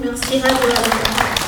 m'inscrirai de la